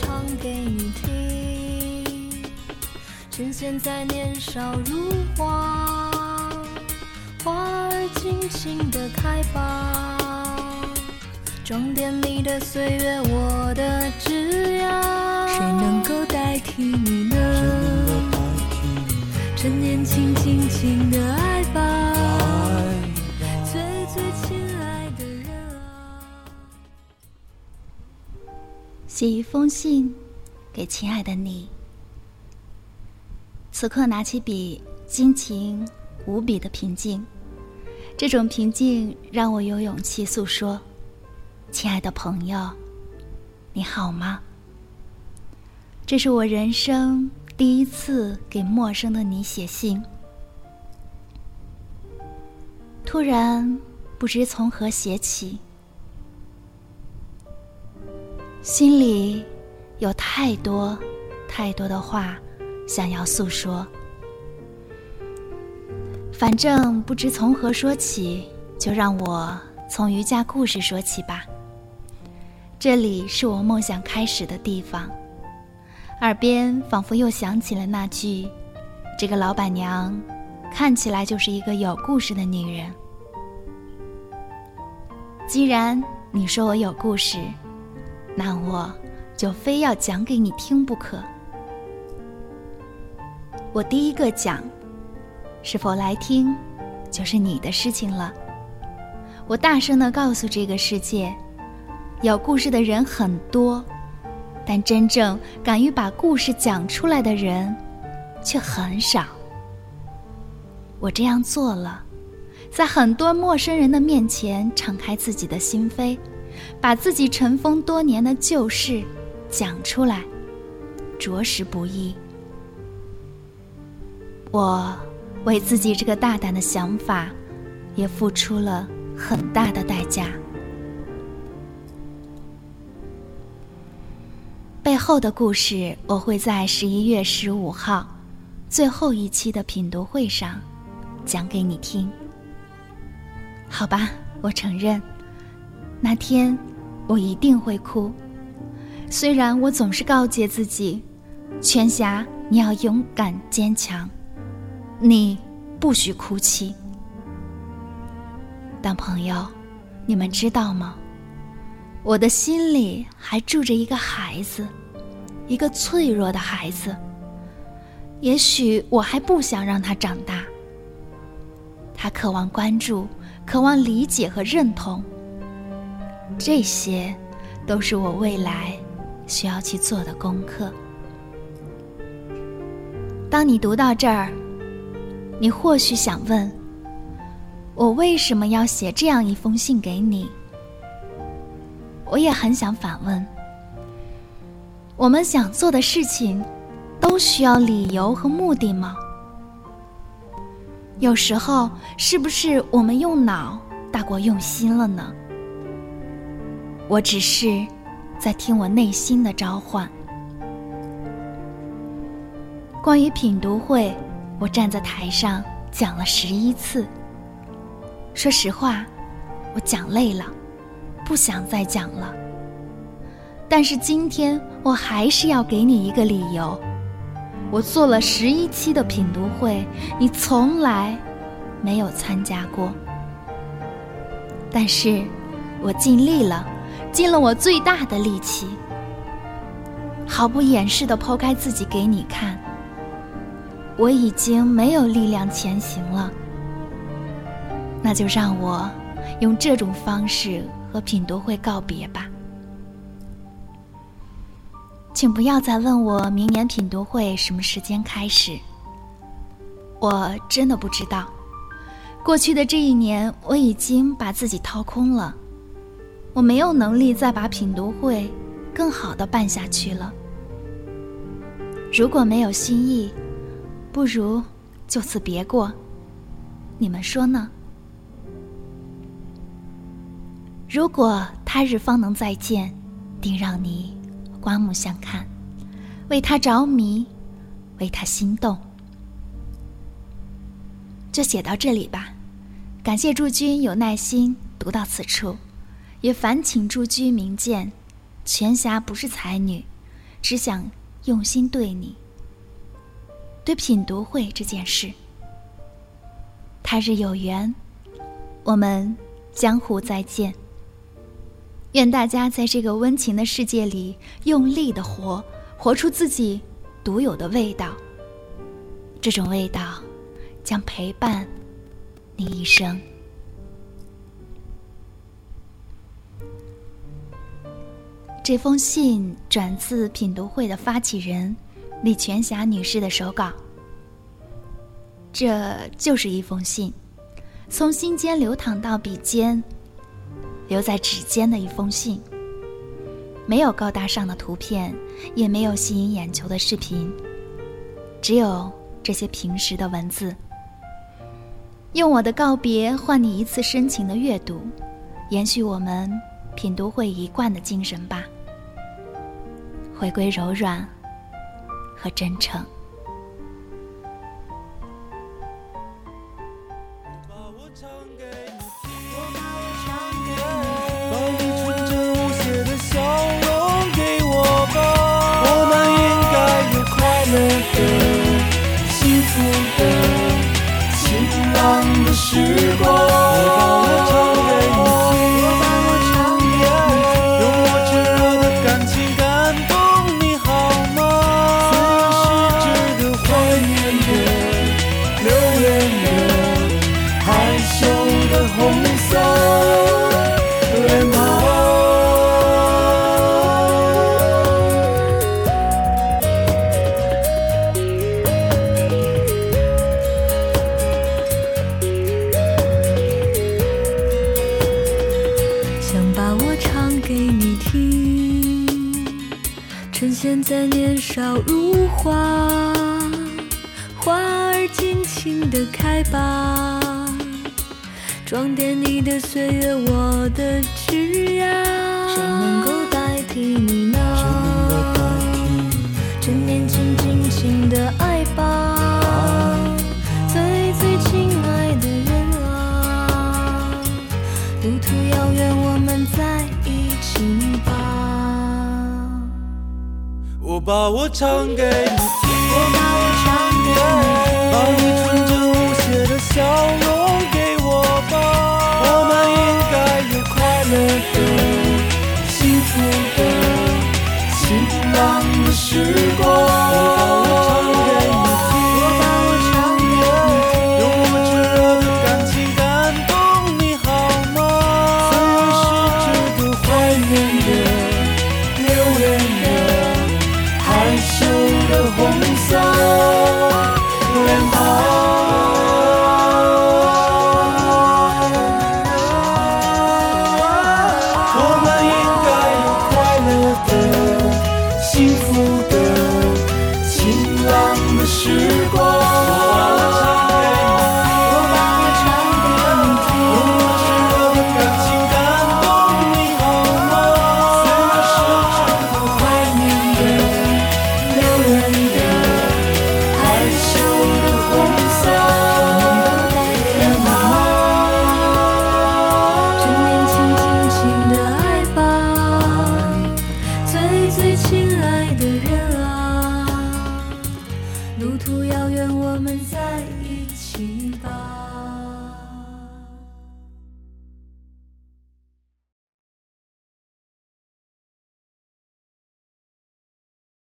唱给你听。趁现在年少如花，花儿尽情的开吧。装点你的岁月，我的写一封信给亲爱的你。此刻拿起笔，心情无比的平静。这种平静让我有勇气诉说：“亲爱的朋友，你好吗？”这是我人生。第一次给陌生的你写信，突然不知从何写起，心里有太多太多的话想要诉说。反正不知从何说起，就让我从瑜伽故事说起吧。这里是我梦想开始的地方。耳边仿佛又响起了那句：“这个老板娘看起来就是一个有故事的女人。”既然你说我有故事，那我就非要讲给你听不可。我第一个讲，是否来听，就是你的事情了。我大声的告诉这个世界，有故事的人很多。但真正敢于把故事讲出来的人，却很少。我这样做了，在很多陌生人的面前敞开自己的心扉，把自己尘封多年的旧事讲出来，着实不易。我为自己这个大胆的想法，也付出了很大的代价。背后的故事，我会在十一月十五号最后一期的品读会上讲给你听。好吧，我承认，那天我一定会哭。虽然我总是告诫自己，全霞你要勇敢坚强，你不许哭泣。但朋友，你们知道吗？我的心里还住着一个孩子，一个脆弱的孩子。也许我还不想让他长大。他渴望关注，渴望理解和认同。这些，都是我未来需要去做的功课。当你读到这儿，你或许想问：我为什么要写这样一封信给你？我也很想反问：我们想做的事情，都需要理由和目的吗？有时候，是不是我们用脑大过用心了呢？我只是在听我内心的召唤。关于品读会，我站在台上讲了十一次。说实话，我讲累了。不想再讲了，但是今天我还是要给你一个理由。我做了十一期的品读会，你从来没有参加过，但是我尽力了，尽了我最大的力气，毫不掩饰的剖开自己给你看。我已经没有力量前行了，那就让我用这种方式。和品读会告别吧，请不要再问我明年品读会什么时间开始。我真的不知道。过去的这一年，我已经把自己掏空了，我没有能力再把品读会更好的办下去了。如果没有新意，不如就此别过。你们说呢？如果他日方能再见，定让你刮目相看，为他着迷，为他心动。就写到这里吧，感谢诸君有耐心读到此处，也烦请诸君明鉴，全侠不是才女，只想用心对你。对品读会这件事，他日有缘，我们江湖再见。愿大家在这个温情的世界里用力的活，活出自己独有的味道。这种味道将陪伴你一生。这封信转自品读会的发起人李全霞女士的手稿。这就是一封信，从心间流淌到笔尖，留在指尖的一封信。没有高大上的图片，也没有吸引眼球的视频，只有这些平实的文字。用我的告别换你一次深情的阅读，延续我们品读会一贯的精神吧。回归柔软和真诚。时光。花，花儿尽情的开吧，装点你的岁月，我的枝桠。谁能够代替你呢？我唱给你听，把途遥远我们在